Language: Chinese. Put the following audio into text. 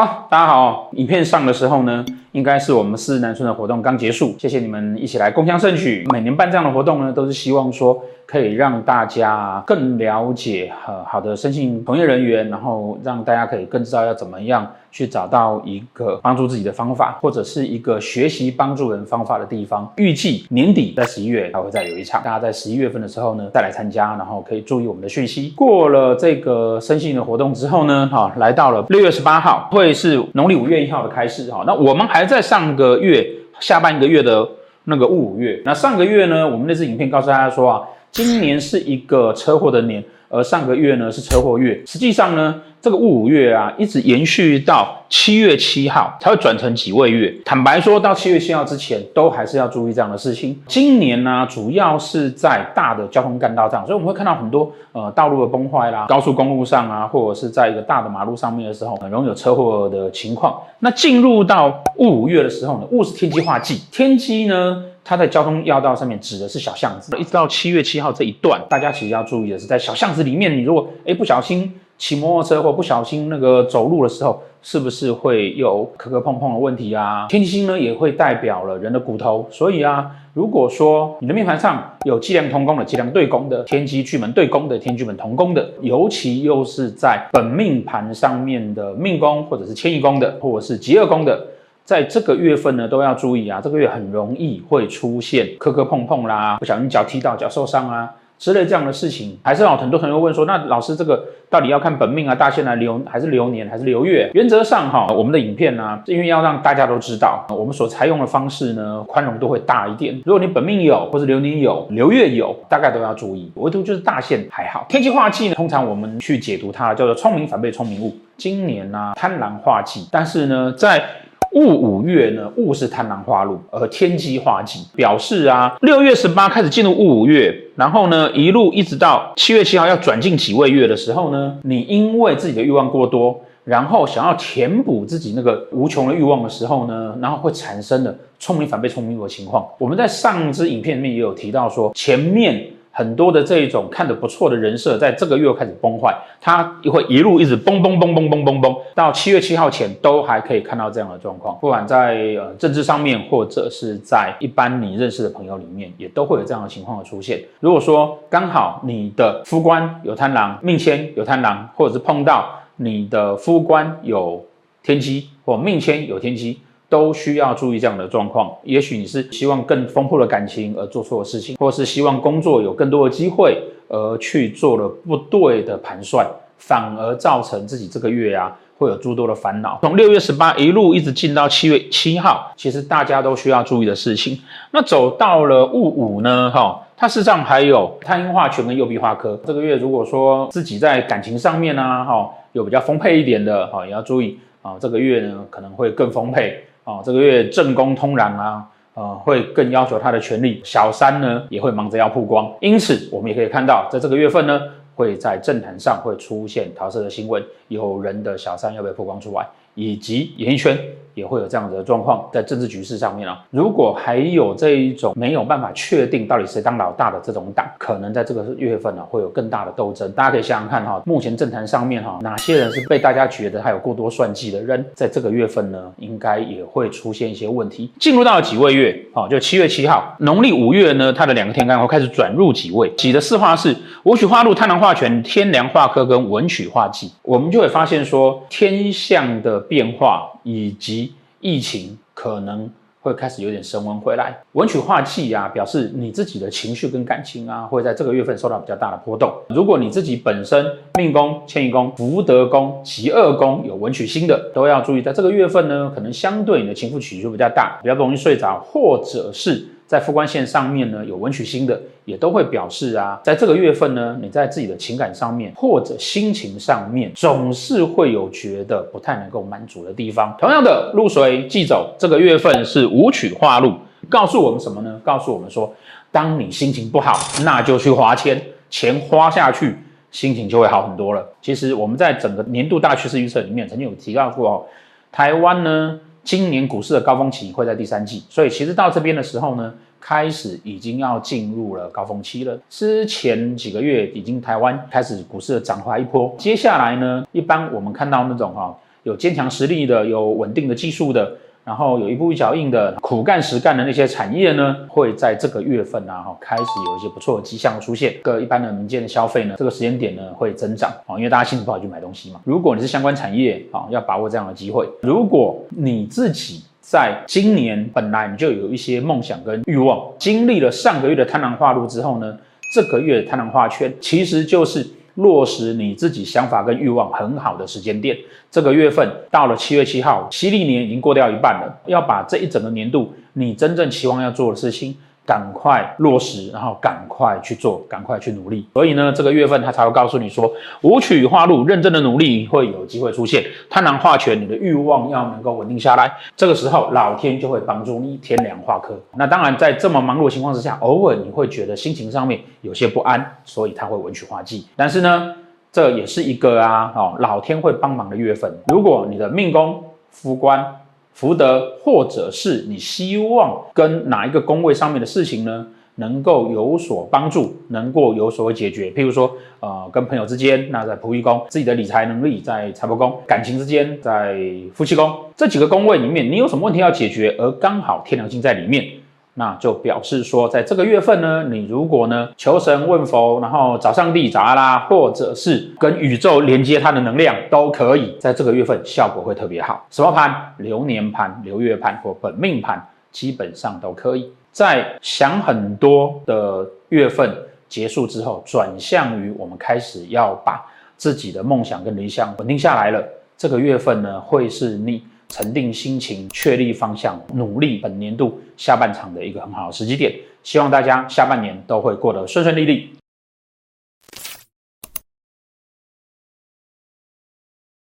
好，大家好。影片上的时候呢，应该是我们四日南村的活动刚结束。谢谢你们一起来共襄盛举。每年办这样的活动呢，都是希望说可以让大家更了解呃好的生性从业人员，然后让大家可以更知道要怎么样去找到一个帮助自己的方法，或者是一个学习帮助人方法的地方。预计年底在十一月还会再有一场，大家在十一月份的时候呢再来参加，然后可以注意我们的讯息。过了这个生性的活动之后呢，哈，来到了六月十八号会是农历五月一号的开始哈。那我们还在上个月下半个月的那个戊午月。那上个月呢，我们那支影片告诉大家说啊。今年是一个车祸的年，而上个月呢是车祸月。实际上呢，这个戊午月啊，一直延续到七月七号才会转成己未月。坦白说，到七月七号之前，都还是要注意这样的事情。今年呢、主要是在大的交通干道上，所以我们会看到很多呃道路的崩坏啦，高速公路上啊，或者是在一个大的马路上面的时候，很容易有车祸的情况。那进入到戊午月的时候呢，戊是天机化忌，天机呢。它在交通要道上面指的是小巷子，一直到七月七号这一段，大家其实要注意的是，在小巷子里面，你如果诶不小心骑摩托车或不小心那个走路的时候，是不是会有磕磕碰碰的问题啊？天机星呢也会代表了人的骨头，所以啊，如果说你的命盘上有计量同宫的、计量对宫的、天机巨门对宫的、天巨门同宫的，尤其又是在本命盘上面的命宫或者是迁移宫的，或者是疾厄宫的。在这个月份呢，都要注意啊，这个月很容易会出现磕磕碰碰啦，不小心脚踢到脚受伤啊之类这样的事情。还是有很多朋友问说，那老师这个到底要看本命啊、大限来流，还是流年，还是流月？原则上哈，我们的影片呢、因为要让大家都知道，我们所采用的方式呢，宽容度会大一点。如果你本命有，或者流年有，流月有，大概都要注意。唯独就是大限还好。天气化忌呢，通常我们去解读它叫做聪明反被聪明误。今年呢、啊，贪婪化忌，但是呢，在戊午月呢，戊是贪狼化禄，而天机化忌，表示啊，六月十八开始进入戊午月，然后呢，一路一直到七月七号要转进己未月的时候呢，你因为自己的欲望过多，然后想要填补自己那个无穷的欲望的时候呢，然后会产生的聪明反被聪明误的情况。我们在上支影片里面也有提到说，前面。很多的这一种看得不错的人设，在这个月开始崩坏，它会一路一直崩崩崩崩崩崩崩，到七月七号前都还可以看到这样的状况。不管在呃政治上面，或者是在一般你认识的朋友里面，也都会有这样的情况的出现。如果说刚好你的夫官有贪狼，命迁有贪狼，或者是碰到你的夫官有天机，或命迁有天机。都需要注意这样的状况。也许你是希望更丰富的感情而做错的事情，或是希望工作有更多的机会而去做了不对的盘算，反而造成自己这个月啊会有诸多的烦恼。从六月十八一路一直进到七月七号，其实大家都需要注意的事情。那走到了戊午呢，哈，它事实上还有太阴化权跟右弼化科。这个月如果说自己在感情上面呢，哈，有比较丰沛一点的，哈，也要注意啊，这个月呢可能会更丰沛。哦，这个月正宫通然啊，呃，会更要求他的权利。小三呢，也会忙着要曝光。因此，我们也可以看到，在这个月份呢，会在政坛上会出现桃色的新闻，有人的小三要被曝光出来，以及演艺圈。也会有这样子的状况，在政治局势上面啊，如果还有这一种没有办法确定到底谁当老大的这种党，可能在这个月份呢、会有更大的斗争。大家可以想想看哈、目前政坛上面哈、哪些人是被大家觉得他有过多算计的人，在这个月份呢，应该也会出现一些问题。进入到了几位月，好，就七月七号，农历五月呢，它的两个天干会开始转入己未。己的四化是武曲化禄、贪狼化权、天梁化科跟文曲化忌，我们就会发现说天象的变化以及。疫情可能会开始有点升温回来，文曲化忌啊，表示你自己的情绪跟感情啊，会在这个月份受到比较大的波动。如果你自己本身命宫、迁移宫、福德宫、疾厄宫有文曲星的，都要注意，在这个月份呢，可能相对你的情绪起伏比较大，比较容易睡着，或者是。在副官线上面呢，有文曲星的，也都会表示啊，在这个月份呢，你在自己的情感上面或者心情上面，总是会有觉得不太能够满足的地方。同样的，入水忌走，这个月份是武曲化禄，告诉我们什么呢？告诉我们说，当你心情不好，那就去花钱，钱花下去，心情就会好很多了。其实我们在整个年度大趋势预测里面，曾经有提到过哦，台湾呢。今年股市的高峰期会在第三季，所以其实到这边的时候呢，开始已经要进入了高峰期了。之前几个月已经台湾开始股市的涨滑一波，接下来呢，一般我们看到那种哈、有坚强实力的，有稳定的技术的。然后有一步一脚印的苦干实干的那些产业呢，会在这个月份啊，哈，开始有一些不错的迹象出现。各一般的民间的消费呢，这个时间点呢会增长啊，因为大家心情不好去买东西嘛。如果你是相关产业啊，要把握这样的机会。如果你自己在今年本来你就有一些梦想跟欲望，经历了上个月的贪婪化路之后呢，这个月的贪婪化圈其实就是。落实你自己想法跟欲望很好的时间点，这个月份到了七月七号，犀利年已经过掉一半了，要把这一整个年度你真正期望要做的事情。赶快落实，然后赶快去做，赶快去努力。所以呢，这个月份他才会告诉你说，武曲化禄，认真的努力会有机会出现。贪狼化权，你的欲望要能够稳定下来。这个时候，老天就会帮助你天梁化科。那当然，在这么忙碌的情况之下，偶尔你会觉得心情上面有些不安，所以他会文曲化忌。但是呢，这也是一个啊，哦，老天会帮忙的月份。如果你的命宫夫官。福德，或者是你希望跟哪一个宫位上面的事情呢，能够有所帮助，能够有所解决。譬如说，呃，跟朋友之间，那在仆役宫；自己的理财能力在财帛宫；感情之间在夫妻宫。这几个宫位里面，你有什么问题要解决，而刚好天梁星在里面。那就表示说，在这个月份呢，你如果呢求神问佛，然后找上帝、找阿拉，或者是跟宇宙连接它的能量，都可以在这个月份效果会特别好。什么盘？流年盘、流月盘或本命盘，基本上都可以。在想很多的月份结束之后，转向于我们开始要把自己的梦想跟理想稳定下来了。这个月份呢，会是你。沉定心情，确立方向，努力本年度下半场的一个很好的时机点。希望大家下半年都会过得顺顺利利。